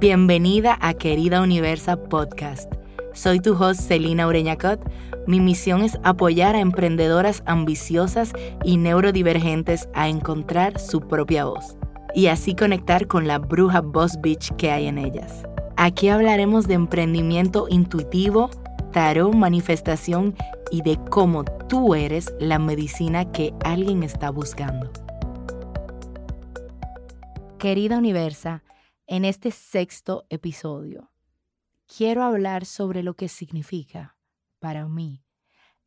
Bienvenida a Querida Universa Podcast. Soy tu host Celina Ureñacot. Mi misión es apoyar a emprendedoras ambiciosas y neurodivergentes a encontrar su propia voz y así conectar con la bruja boss bitch que hay en ellas. Aquí hablaremos de emprendimiento intuitivo, tarot, manifestación y de cómo tú eres la medicina que alguien está buscando. Querida Universa, en este sexto episodio quiero hablar sobre lo que significa para mí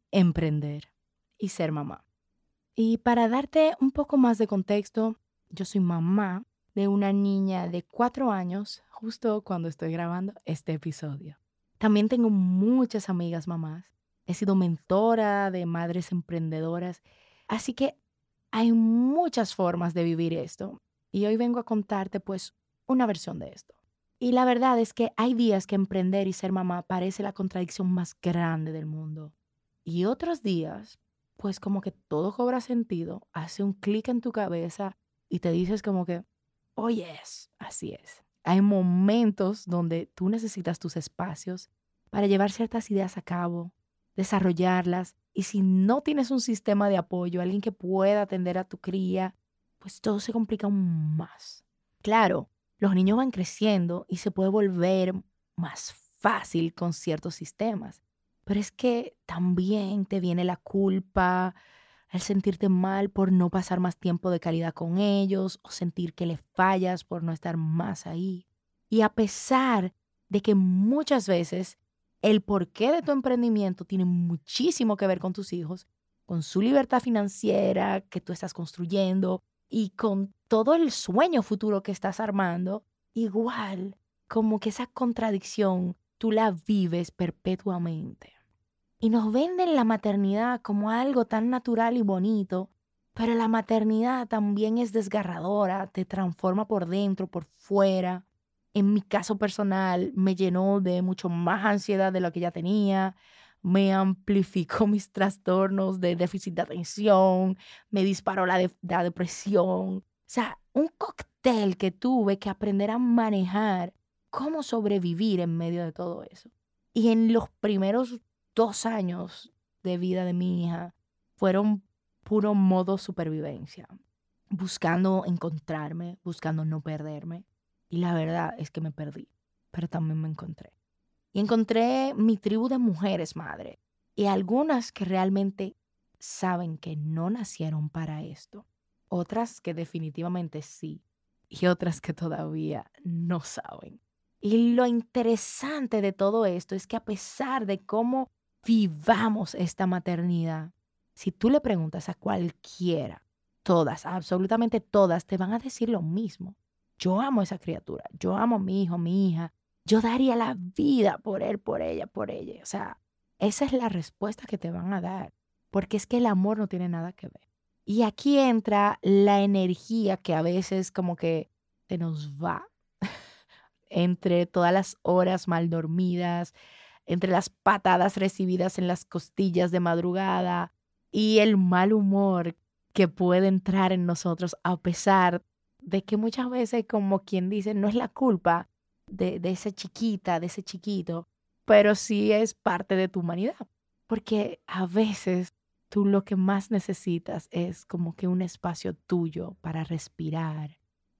emprender y ser mamá. Y para darte un poco más de contexto, yo soy mamá de una niña de cuatro años justo cuando estoy grabando este episodio. También tengo muchas amigas mamás. He sido mentora de madres emprendedoras. Así que hay muchas formas de vivir esto. Y hoy vengo a contarte pues una versión de esto. Y la verdad es que hay días que emprender y ser mamá parece la contradicción más grande del mundo. Y otros días, pues como que todo cobra sentido, hace un clic en tu cabeza y te dices como que, oh yes, así es. Hay momentos donde tú necesitas tus espacios para llevar ciertas ideas a cabo, desarrollarlas. Y si no tienes un sistema de apoyo, alguien que pueda atender a tu cría, pues todo se complica aún más. Claro, los niños van creciendo y se puede volver más fácil con ciertos sistemas. Pero es que también te viene la culpa, el sentirte mal por no pasar más tiempo de calidad con ellos o sentir que le fallas por no estar más ahí. Y a pesar de que muchas veces el porqué de tu emprendimiento tiene muchísimo que ver con tus hijos, con su libertad financiera que tú estás construyendo y con todo el sueño futuro que estás armando, igual como que esa contradicción tú la vives perpetuamente. Y nos venden la maternidad como algo tan natural y bonito, pero la maternidad también es desgarradora, te transforma por dentro, por fuera. En mi caso personal, me llenó de mucho más ansiedad de lo que ya tenía, me amplificó mis trastornos de déficit de atención, me disparó la, depresión, o sea, un cóctel que tuve que aprender a manejar cómo sobrevivir en medio de todo eso. Y en los primeros dos años de vida de mi hija fueron puro modo supervivencia, buscando encontrarme, buscando no perderme. Y la verdad es que me perdí, pero también me encontré. Y encontré mi tribu de mujeres, madre, y algunas que realmente saben que no nacieron para esto otras que definitivamente sí y otras que todavía no saben. Y lo interesante de todo esto es que a pesar de cómo vivamos esta maternidad, si tú le preguntas a cualquiera, todas, absolutamente todas, te van a decir lo mismo. Yo amo a esa criatura, yo amo a mi hijo, mi hija, yo daría la vida por él, por ella, por ella. O sea, esa es la respuesta que te van a dar, porque es que el amor no tiene nada que ver. Y aquí entra la energía que a veces como que se nos va entre todas las horas mal dormidas, entre las patadas recibidas en las costillas de madrugada y el mal humor que puede entrar en nosotros a pesar de que muchas veces, como quien dice, no es la culpa de, de esa chiquita, de ese chiquito, pero sí es parte de tu humanidad. Porque a veces tú lo que más necesitas es como que un espacio tuyo para respirar,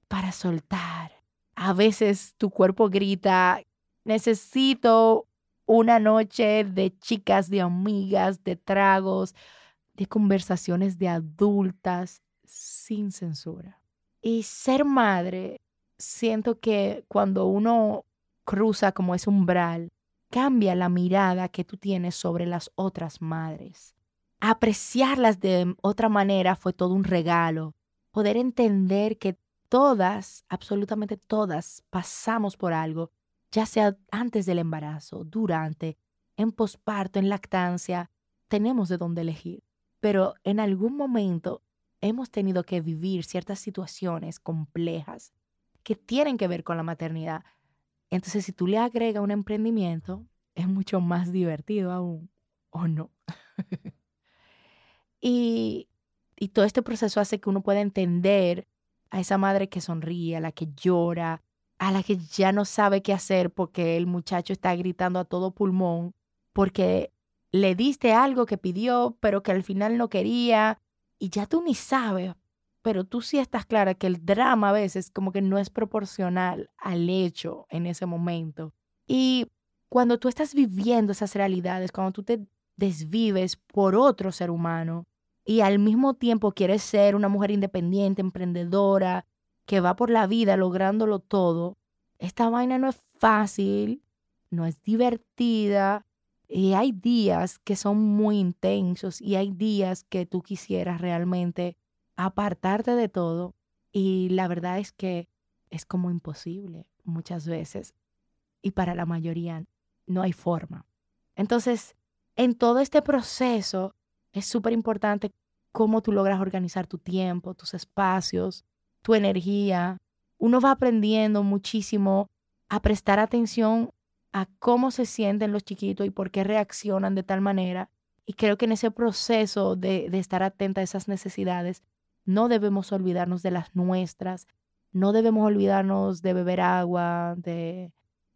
para soltar. A veces tu cuerpo grita, necesito una noche de chicas, de amigas, de tragos, de conversaciones de adultas sin censura. Y ser madre, siento que cuando uno cruza como ese umbral, cambia la mirada que tú tienes sobre las otras madres apreciarlas de otra manera fue todo un regalo. Poder entender que todas, absolutamente todas, pasamos por algo, ya sea antes del embarazo, durante, en posparto, en lactancia, tenemos de dónde elegir. Pero en algún momento hemos tenido que vivir ciertas situaciones complejas que tienen que ver con la maternidad. Entonces, si tú le agregas un emprendimiento, es mucho más divertido aún, ¿o no? Y, todo este proceso hace que uno pueda entender a esa madre que sonríe, a la que llora, a la que ya no sabe qué hacer porque el muchacho está gritando a todo pulmón, porque le diste algo que pidió, pero que al final no quería, y ya tú ni sabes, pero tú sí estás clara que el drama a veces como que no es proporcional al hecho en ese momento. Y cuando tú estás viviendo esas realidades, cuando tú te desvives por otro ser humano y al mismo tiempo quieres ser una mujer independiente, emprendedora, que va por la vida lográndolo todo, esta vaina no es fácil, no es divertida y hay días que son muy intensos y hay días que tú quisieras realmente apartarte de todo y la verdad es que es como imposible muchas veces y para la mayoría no hay forma. Entonces, en todo este proceso es súper importante cómo tú logras organizar tu tiempo, tus espacios, tu energía. Uno va aprendiendo muchísimo a prestar atención a cómo se sienten los chiquitos y por qué reaccionan de tal manera. Y creo que en ese proceso de, estar atenta a esas necesidades, no debemos olvidarnos de las nuestras, no debemos olvidarnos de beber agua, de,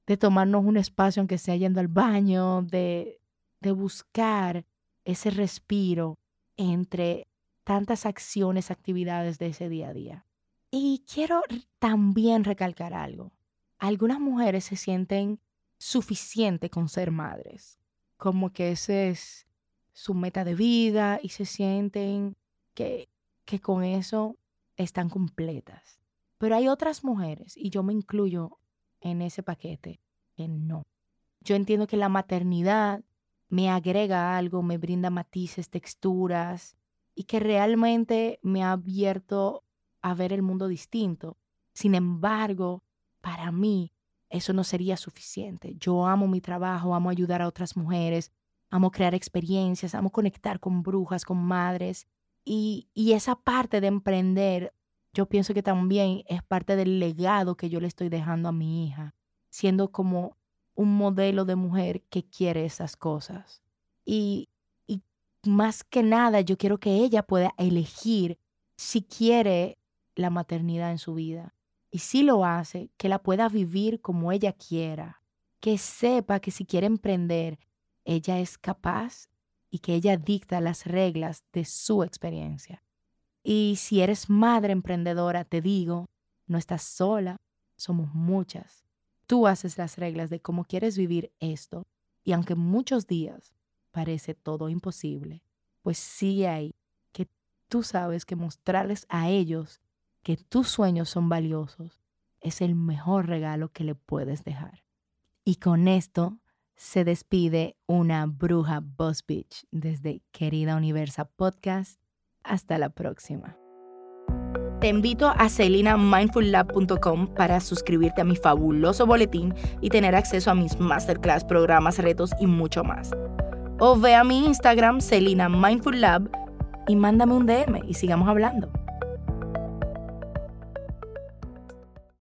de tomarnos un espacio aunque sea yendo al baño, de, de buscar ese respiro entre tantas acciones, actividades de ese día a día. Y quiero también recalcar algo. Algunas mujeres se sienten suficiente con ser madres, como que ese es su meta de vida y se sienten que, que con eso están completas. Pero hay otras mujeres, y yo me incluyo en ese paquete, que no. Yo entiendo que la maternidad me agrega algo, me brinda matices, texturas, y que realmente me ha abierto a ver el mundo distinto. Sin embargo, para mí eso no sería suficiente. Yo amo mi trabajo, amo ayudar a otras mujeres, amo crear experiencias, amo conectar con brujas, con madres. Y, esa parte de emprender, yo pienso que también es parte del legado que yo le estoy dejando a mi hija, siendo como un modelo de mujer que quiere esas cosas. Y, y más que nada, yo quiero que ella pueda elegir si quiere la maternidad en su vida. Y si lo hace, que la pueda vivir como ella quiera. Que sepa que si quiere emprender, ella es capaz y que ella dicta las reglas de su experiencia. Y si eres madre emprendedora, te digo, no estás sola, somos muchas. Tú haces las reglas de cómo quieres vivir esto. Y aunque muchos días parece todo imposible, pues sigue ahí, que tú sabes que mostrarles a ellos que tus sueños son valiosos es el mejor regalo que le puedes dejar. Y con esto se despide una bruja Boss Beach desde Querida Universa Podcast. Hasta la próxima. Te invito a celinamindfullab.com para suscribirte a mi fabuloso boletín y tener acceso a mis masterclass, programas, retos y mucho más. O ve a mi Instagram, Celina y mándame un DM y sigamos hablando.